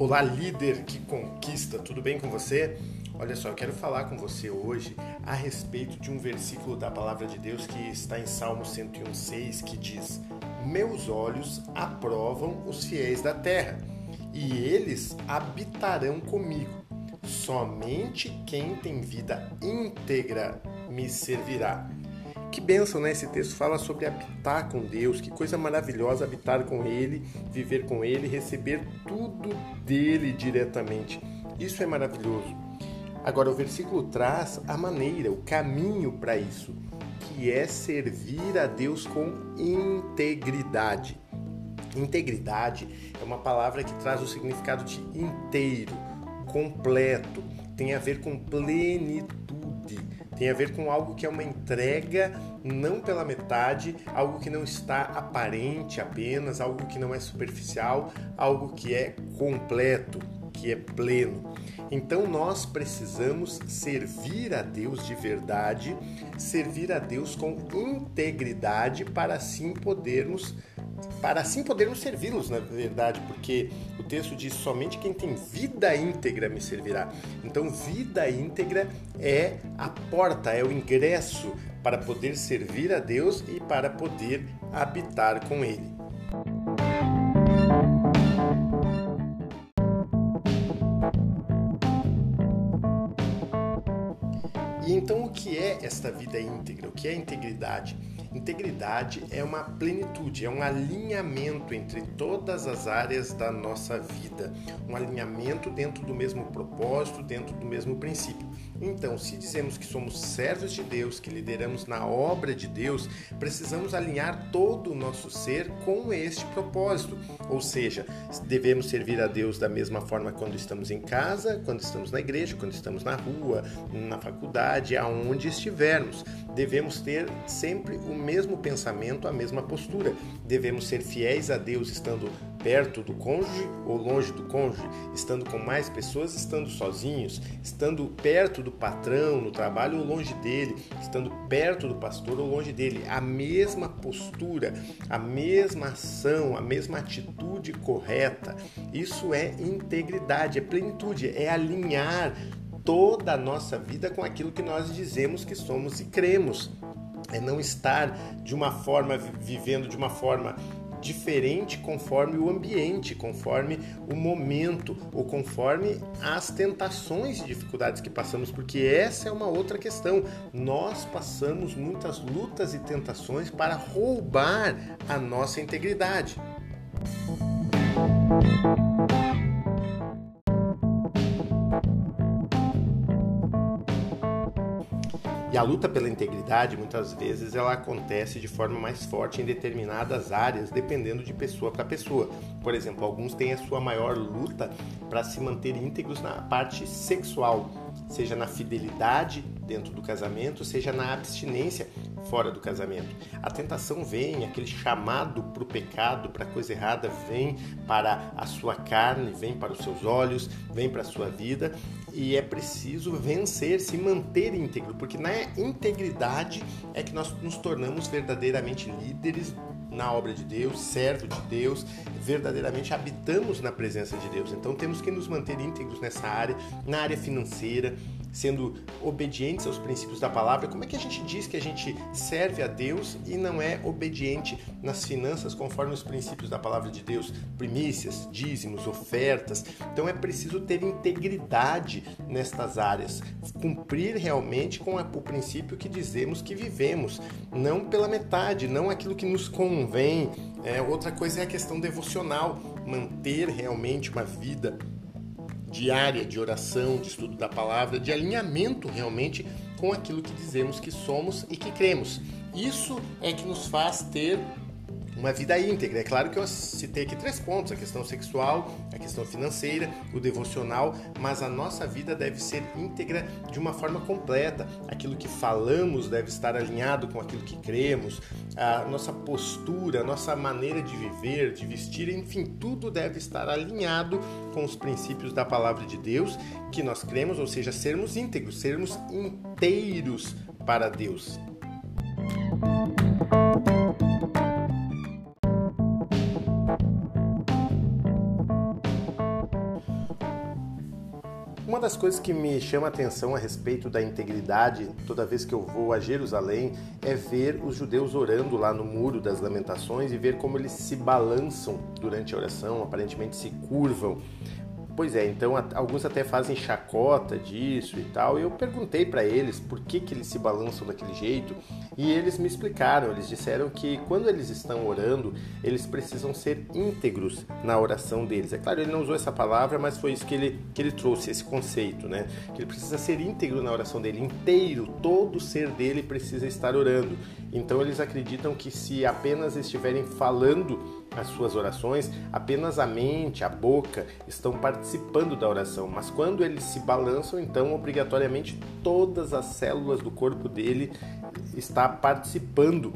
Olá, líder que conquista, tudo bem com você? Olha só, eu quero falar com você hoje a respeito de um versículo da palavra de Deus que está em Salmo 101,6 que diz: Meus olhos aprovam os fiéis da terra e eles habitarão comigo. Somente quem tem vida íntegra me servirá. Que bênção, né? Esse texto fala sobre habitar com Deus, que coisa maravilhosa habitar com Ele, viver com Ele, receber tudo dele diretamente. Isso é maravilhoso. Agora, o versículo traz a maneira, o caminho para isso, que é servir a Deus com integridade. Integridade é uma palavra que traz o significado de inteiro, completo, tem a ver com plenitude tem a ver com algo que é uma entrega não pela metade, algo que não está aparente apenas, algo que não é superficial, algo que é completo, que é pleno. Então nós precisamos servir a Deus de verdade, servir a Deus com integridade para assim podermos para assim podermos servi-los, na verdade, porque o texto diz: somente quem tem vida íntegra me servirá. Então, vida íntegra é a porta, é o ingresso para poder servir a Deus e para poder habitar com Ele. E então, o que é esta vida íntegra? O que é integridade? Integridade é uma plenitude, é um alinhamento entre todas as áreas da nossa vida, um alinhamento dentro do mesmo propósito, dentro do mesmo princípio. Então, se dizemos que somos servos de Deus, que lideramos na obra de Deus, precisamos alinhar todo o nosso ser com este propósito. Ou seja, devemos servir a Deus da mesma forma quando estamos em casa, quando estamos na igreja, quando estamos na rua, na faculdade, aonde estivermos. Devemos ter sempre o mesmo pensamento, a mesma postura. Devemos ser fiéis a Deus estando perto do cônjuge ou longe do cônjuge, estando com mais pessoas, estando sozinhos, estando perto do patrão no trabalho ou longe dele, estando perto do pastor ou longe dele. A mesma postura, a mesma ação, a mesma atitude correta. Isso é integridade, é plenitude, é alinhar toda a nossa vida com aquilo que nós dizemos que somos e cremos é não estar de uma forma vivendo de uma forma diferente conforme o ambiente, conforme o momento ou conforme as tentações e dificuldades que passamos, porque essa é uma outra questão. Nós passamos muitas lutas e tentações para roubar a nossa integridade. E a luta pela integridade, muitas vezes, ela acontece de forma mais forte em determinadas áreas, dependendo de pessoa para pessoa. Por exemplo, alguns têm a sua maior luta para se manter íntegros na parte sexual, seja na fidelidade dentro do casamento, seja na abstinência fora do casamento. A tentação vem, aquele chamado para o pecado, para a coisa errada, vem para a sua carne, vem para os seus olhos, vem para a sua vida e é preciso vencer, se manter íntegro, porque na integridade é que nós nos tornamos verdadeiramente líderes na obra de Deus, servo de Deus, verdadeiramente habitamos na presença de Deus. Então temos que nos manter íntegros nessa área, na área financeira, sendo obedientes aos princípios da palavra. Como é que a gente diz que a gente serve a Deus e não é obediente nas finanças conforme os princípios da palavra de Deus? Primícias, dízimos, ofertas. Então é preciso ter integridade nestas áreas, cumprir realmente com o princípio que dizemos que vivemos, não pela metade, não aquilo que nos convém. É, outra coisa é a questão devocional, manter realmente uma vida diária de oração, de estudo da palavra, de alinhamento realmente com aquilo que dizemos que somos e que cremos. Isso é que nos faz ter uma vida íntegra. É claro que eu citei aqui três pontos: a questão sexual, a questão financeira, o devocional, mas a nossa vida deve ser íntegra de uma forma completa. Aquilo que falamos deve estar alinhado com aquilo que cremos, a nossa postura, a nossa maneira de viver, de vestir, enfim, tudo deve estar alinhado com os princípios da palavra de Deus que nós cremos, ou seja, sermos íntegros, sermos inteiros para Deus. Uma das coisas que me chama a atenção a respeito da integridade, toda vez que eu vou a Jerusalém, é ver os judeus orando lá no Muro das Lamentações e ver como eles se balançam durante a oração, aparentemente se curvam. Pois é, então alguns até fazem chacota disso e tal. Eu perguntei para eles por que, que eles se balançam daquele jeito e eles me explicaram. Eles disseram que quando eles estão orando, eles precisam ser íntegros na oração deles. É claro, ele não usou essa palavra, mas foi isso que ele, que ele trouxe, esse conceito, né? Que ele precisa ser íntegro na oração dele, inteiro, todo o ser dele precisa estar orando. Então eles acreditam que se apenas estiverem falando as suas orações, apenas a mente, a boca estão participando da oração, mas quando eles se balançam, então obrigatoriamente todas as células do corpo dele está participando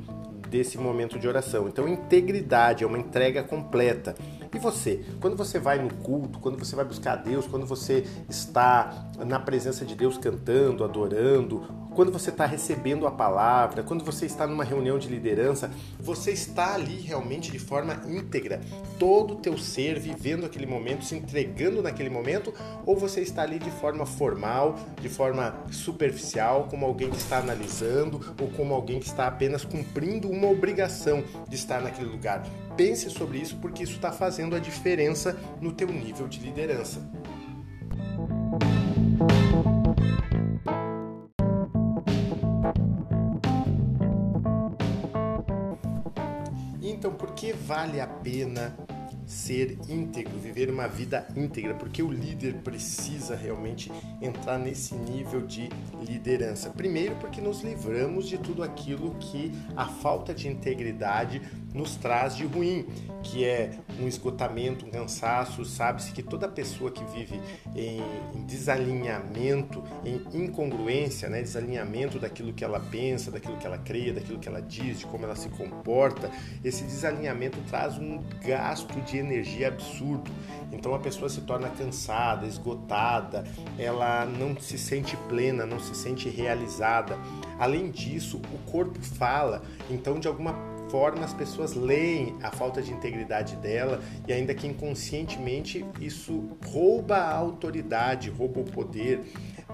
desse momento de oração. Então, integridade é uma entrega completa. E você, quando você vai no culto, quando você vai buscar a Deus, quando você está na presença de Deus cantando, adorando, quando você está recebendo a palavra, quando você está numa reunião de liderança, você está ali realmente de forma íntegra, todo o teu ser vivendo aquele momento, se entregando naquele momento, ou você está ali de forma formal, de forma superficial, como alguém que está analisando ou como alguém que está apenas cumprindo uma obrigação de estar naquele lugar. Pense sobre isso porque isso está fazendo a diferença no teu nível de liderança. Que vale a pena ser íntegro, viver uma vida íntegra, porque o líder precisa realmente entrar nesse nível de liderança. Primeiro, porque nos livramos de tudo aquilo que a falta de integridade nos traz de ruim, que é um esgotamento, um cansaço. Sabe-se que toda pessoa que vive em, desalinhamento, em incongruência, né, desalinhamento daquilo que ela pensa, daquilo que ela crê, daquilo que ela diz, de como ela se comporta, esse desalinhamento traz um gasto de energia absurdo. Então a pessoa se torna cansada, esgotada, ela não se sente plena, não se sente realizada. Além disso, o corpo fala, então de alguma forma as pessoas leem a falta de integridade dela e ainda que inconscientemente isso rouba a autoridade, rouba o poder.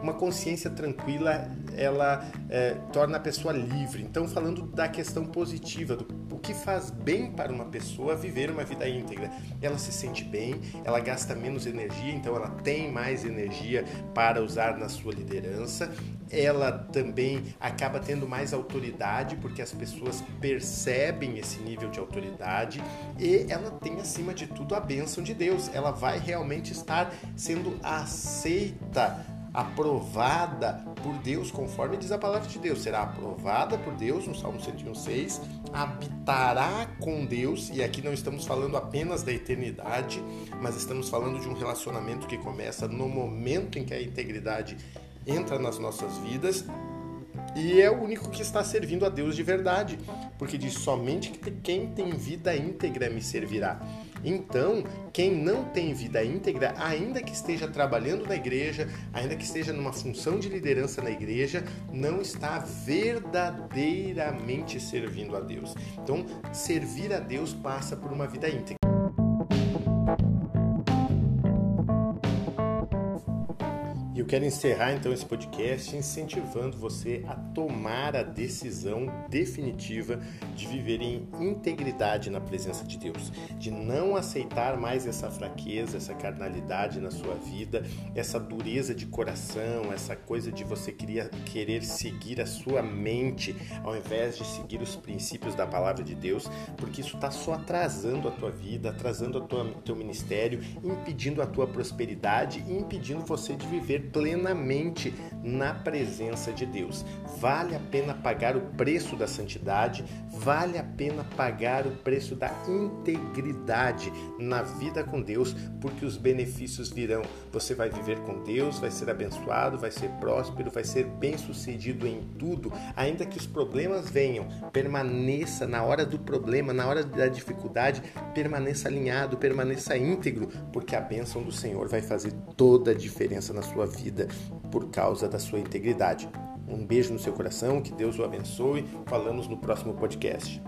Uma consciência tranquila, ela é, torna a pessoa livre. Então, falando da questão positiva, do o que faz bem para uma pessoa viver uma vida íntegra. Ela se sente bem, ela gasta menos energia, então ela tem mais energia para usar na sua liderança. Ela também acaba tendo mais autoridade, porque as pessoas percebem esse nível de autoridade e ela tem acima de tudo a bênção de Deus. Ela vai realmente estar sendo aceita aprovada por Deus, conforme diz a palavra de Deus. Será aprovada por Deus, no Salmo 106, habitará com Deus, e aqui não estamos falando apenas da eternidade, mas estamos falando de um relacionamento que começa no momento em que a integridade entra nas nossas vidas e é o único que está servindo a Deus de verdade, porque diz somente que quem tem vida íntegra me servirá. Então, quem não tem vida íntegra, ainda que esteja trabalhando na igreja, ainda que esteja numa função de liderança na igreja, não está verdadeiramente servindo a Deus. Então, servir a Deus passa por uma vida íntegra. Eu quero encerrar então esse podcast incentivando você a tomar a decisão definitiva de viver em integridade na presença de Deus, de não aceitar mais essa fraqueza, essa carnalidade na sua vida, essa dureza de coração, essa coisa de você querer, seguir a sua mente ao invés de seguir os princípios da palavra de Deus, porque isso está só atrasando a tua vida, atrasando o teu ministério, impedindo a tua prosperidade e impedindo você de viver plenamente na presença de Deus. Vale a pena pagar o preço da santidade, vale a pena pagar o preço da integridade na vida com Deus, porque os benefícios virão. Você vai viver com Deus, vai ser abençoado, vai ser próspero, vai ser bem-sucedido em tudo, ainda que os problemas venham. Permaneça na hora do problema, na hora da dificuldade, permaneça alinhado, permaneça íntegro, porque a bênção do Senhor vai fazer toda a diferença na sua vida vida por causa da sua integridade. Um beijo no seu coração, que Deus o abençoe. Falamos no próximo podcast.